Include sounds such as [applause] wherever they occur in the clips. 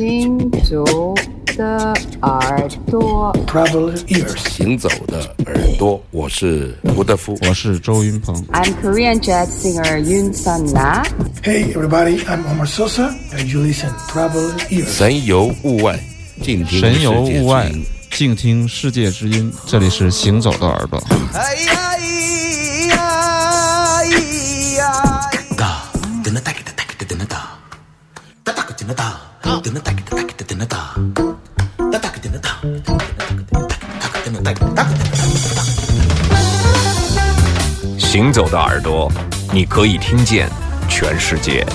行走的耳朵，Travel ears. 行走的耳朵，我是吴德夫。我是周云鹏。I'm Korean jazz singer Yoon Sun Na. Hey, everybody, I'm Omar Sosa, and you listen Travel ears. 神游物外，静听神游物外，静听世界之音。这里是行走的耳朵。哎呀咿呀咿呀，哒，噔哒哒哒哒哒哒哒，哒哒噔哒哒，噔哒哒哒哒哒哒哒，哒哒噔哒哒，噔哒哒噔哒哒哒。行走的耳朵，你可以听见全世界。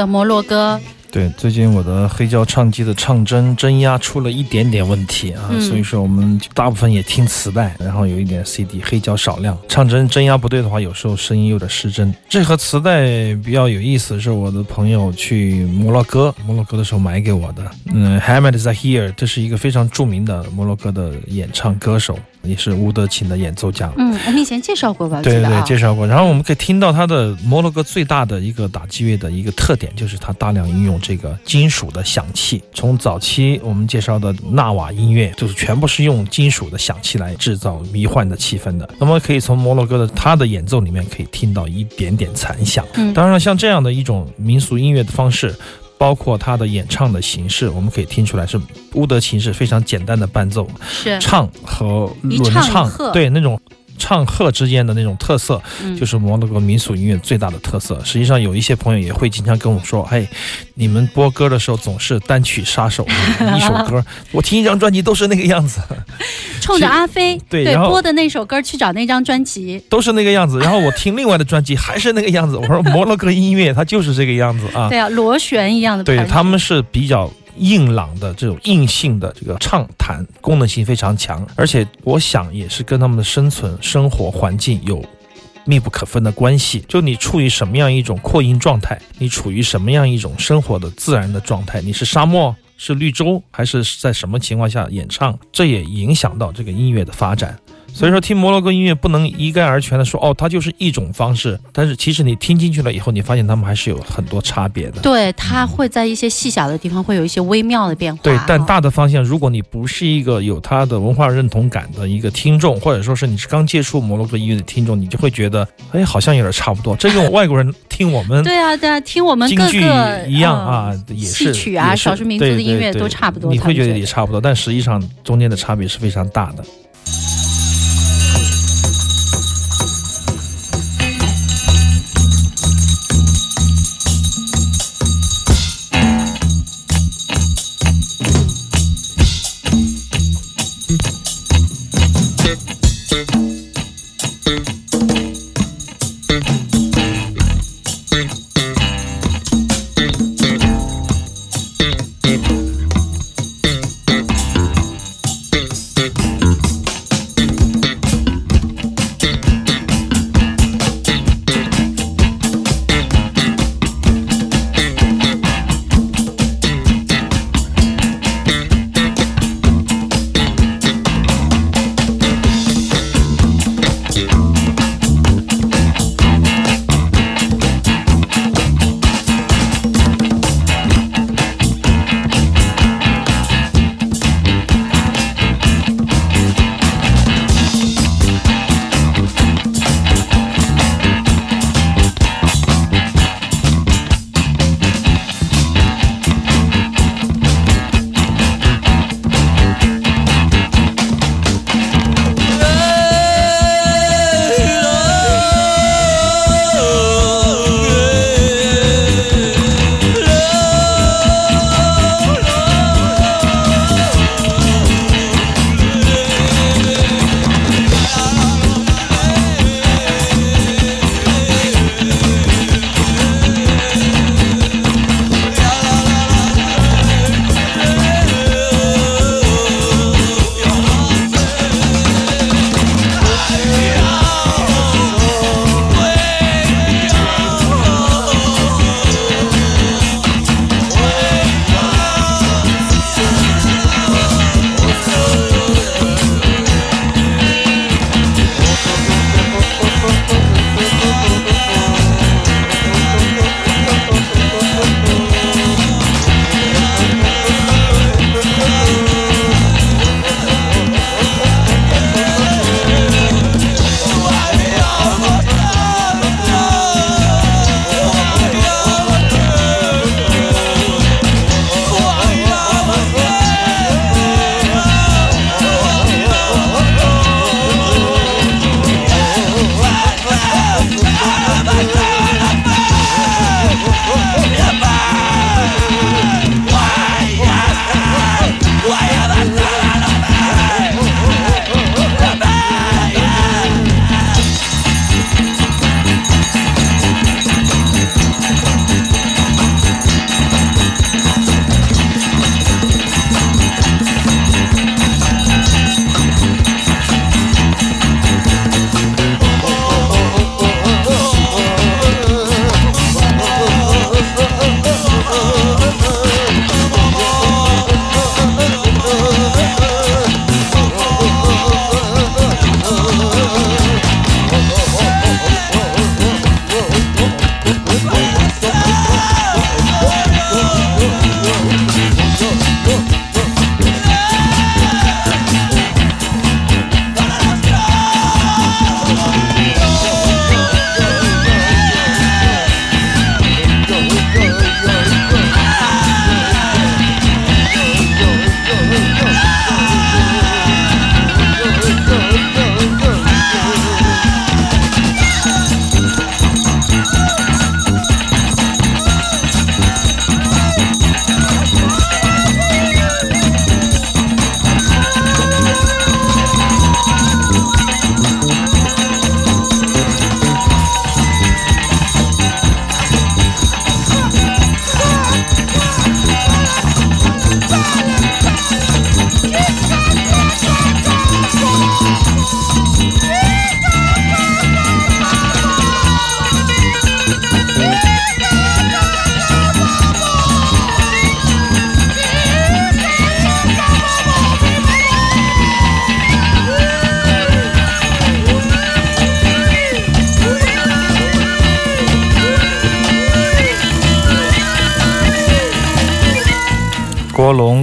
的摩洛哥。对，最近我的黑胶唱机的唱针针压出了一点点问题啊，嗯所以说我们大部分也听磁带，然后有一点 CD，黑胶少量。唱针针压不对的话，有时候声音有点失真。这盒磁带比较有意思，是我的朋友去摩洛哥，摩洛哥的时候买给我的。嗯，Hamed Zahir，这是一个非常著名的摩洛哥的演唱歌手，也是乌德琴的演奏家。嗯，我们以前介绍过吧？对对对，介绍过。然后我们可以听到他的摩洛哥最大的一个打击乐的一个特点，就是它大量运用这个金属的响器。从早期我们介绍的纳瓦音乐，就是全部是用金属的响器来制造迷幻的气氛的。那么可以从摩洛哥的他的演奏里面可以听到一点点残响。嗯当然，像这样的一种民俗音乐的方式。包括他的演唱的形式，我们可以听出来是乌德琴是非常简单的伴奏，是。唱和轮唱唱，对那种唱和之间的那种特色，嗯就是摩洛哥民俗音乐最大的特色。实际上，有一些朋友也会经常跟我说：“哎，你们播歌的时候总是单曲杀手，[laughs] 一首歌我听一张专辑都是那个样子，[laughs] 冲着阿飞 [laughs] 对播的那首歌去找那张专辑。都是那个样子。”然后我听另外的专辑还是那个样子。我说摩洛哥音乐它就是这个样子啊。对啊，螺旋一样的对，他们是比较硬朗的这种硬性的这个畅谈，功能性非常强，而且我想也是跟他们的生存生活环境有。密不可分的关系，就你处于什么样一种扩音状态，你处于什么样一种生活的自然的状态，你是沙漠，是绿洲，还是在什么情况下演唱，这也影响到这个音乐的发展。所以说，听摩洛哥音乐不能一概而全的说哦，它就是一种方式。但是其实你听进去了以后，你发现他们还是有很多差别的。对，它会在一些细小的地方会有一些微妙的变化。对，但哦大的方向，如果你不是一个有它的文化认同感的一个听众，或者说是你是刚接触摩洛哥音乐的听众，你就会觉得，哎，好像有点差不多。这跟外国人听我们对啊，对啊，听我们各京剧个一样嗯啊，也是戏曲啊、少数民族的音乐都差不多。你会觉得也差不多，但实际上中间的差别是非常大的。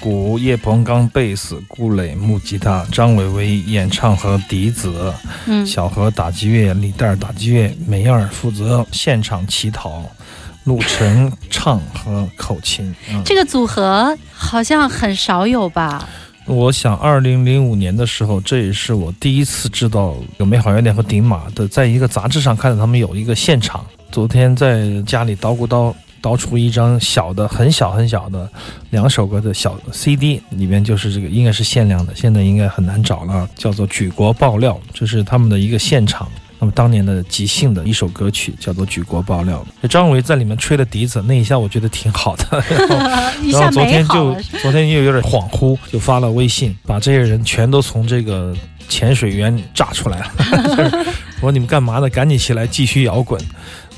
鼓，叶鹏刚贝斯，顾磊木吉他，张伟伟演唱和笛子，嗯，小何打击乐，李代尔打击乐，梅尔负责现场乞讨，陆晨唱和口琴。嗯，这个组合好像很少有吧？我想，二零零五年的时候，这也是我第一次知道有美好原点和顶马的，在一个杂志上看到他们有一个现场。昨天在家里捣鼓捣捣出一张小的、很小很小的两首歌的小 CD，里面就是这个应该是限量的，现在应该很难找了，叫做《举国爆料》，这是他们的一个现场。那么当年的即兴的一首歌曲叫做《举国爆料》，张伟在里面吹了笛子，那一下我觉得挺好的。然后一然后昨天就。昨天又有点恍惚，就发了微信，把这些人全都从这个潜水员炸出来了。[laughs] 就是我 [laughs] 说你们干嘛呢？赶紧起来继续摇滚。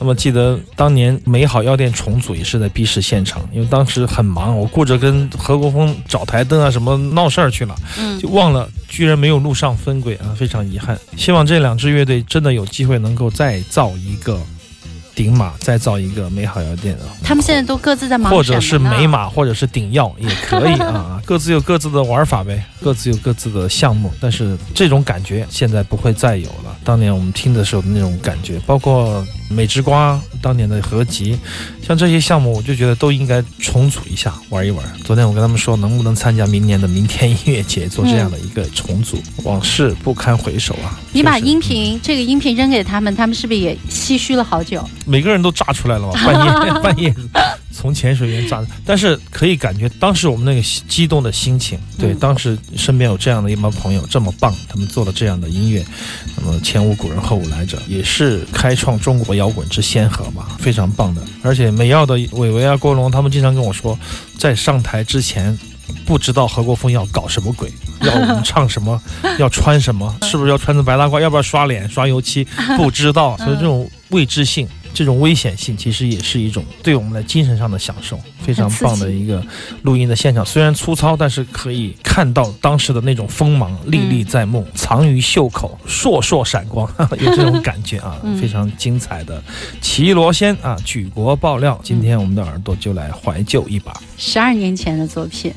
那么记得当年美好药店重组也是在 B 市现场，因为当时很忙，我顾着跟何国峰找台灯啊什么闹事儿去了，嗯，就忘了居然没有录上分轨啊，非常遗憾。希望这两支乐队真的有机会能够再造一个顶马，再造一个美好药店啊。他们现在都各自在忙或者是美马，或者是顶药也可以啊，[laughs] 各自有各自的玩法呗，各自有各自的项目。但是这种感觉现在不会再有了。当年我们听的时候的那种感觉，包括美之瓜当年的合集，像这些项目，我就觉得都应该重组一下，玩一玩。昨天我跟他们说，能不能参加明年的明天音乐节，做这样的一个重组？往事不堪回首啊！你把音频这个音频扔给他们，他们是不是也唏嘘了好久？每个人都炸出来了嘛，半夜 [laughs] 半夜从潜水员炸，但是可以感觉当时我们那个激动的心情，对，嗯当时身边有这样的一帮朋友这么棒，他们做了这样的音乐，那么前无古人后无来者，也是开创中国摇滚之先河嘛，非常棒的。而且美耀的伟伟啊、郭龙，他们经常跟我说，在上台之前。不知道何国峰要搞什么鬼，要我们唱什么，[laughs] 要穿什么，是不是要穿成白大褂，要不要刷脸、刷油漆，不知道。所以这种未知性、这种危险性，其实也是一种对我们的精神上的享受，非常棒的一个录音的现场。虽然粗糙，但是可以看到当时的那种锋芒历历在目，藏于袖口，烁烁闪光，[laughs] 有这种感觉啊，嗯非常精彩的绮罗仙啊，举国爆料。今天我们的耳朵就来怀旧一把。十二年前的作品。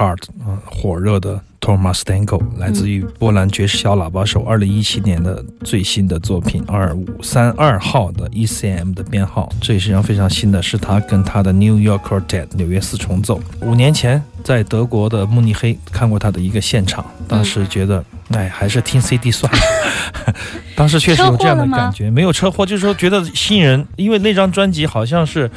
Heart 啊、火热的 Thomas Stanko，来自于波兰爵士小喇叭手，二零一七年的最新的作品二五三二号的 ECM 的编号，这也是一张非常新的，是他跟他的 New York Quartet 纽约四重奏。五年前在德国的慕尼黑看过他的一个现场，当时觉得，哎，还是听 CD 算了。[laughs] 当时确实有这样的感觉，没有车祸，就是说觉得新人，因为那张专辑好像是。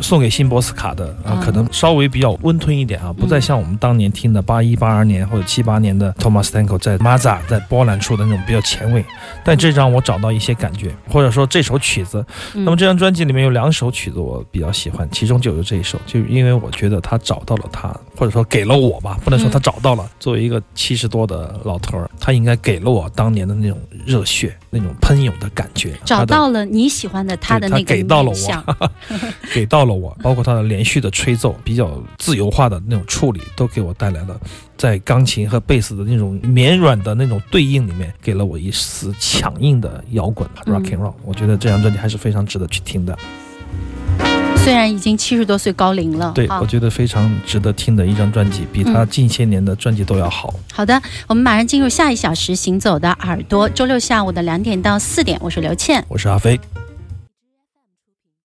送给辛博斯卡的啊，可能稍微比较温吞一点啊，不再像我们当年听的八一八二年或者七八年的 Thomas Stanko 在 Maza 在波兰出的那种比较前卫。但这张我找到一些感觉，或者说这首曲子，那么这张专辑里面有两首曲子我比较喜欢，其中就有这一首，就是因为我觉得他找到了他，或者说给了我吧，不能说他找到了。作为一个七十多的老头儿，他应该给了我当年的那种热血、那种喷涌的感觉。找到了你喜欢的他的那个给到了我，[laughs] 给到了我，包括他的连续的吹奏，比较自由化的那种处理，都给我带来了在钢琴和贝斯的那种绵软的那种对应里面，给了我一丝强硬的摇滚 rock and roll。我觉得这张专辑还是非常值得去听的。虽然已经七十多岁高龄了，对我觉得非常值得听的一张专辑，比他近些年的专辑都要好。好的，我们马上进入下一小时行走的耳朵，周六下午的两点到四点，我是刘倩，我是阿飞。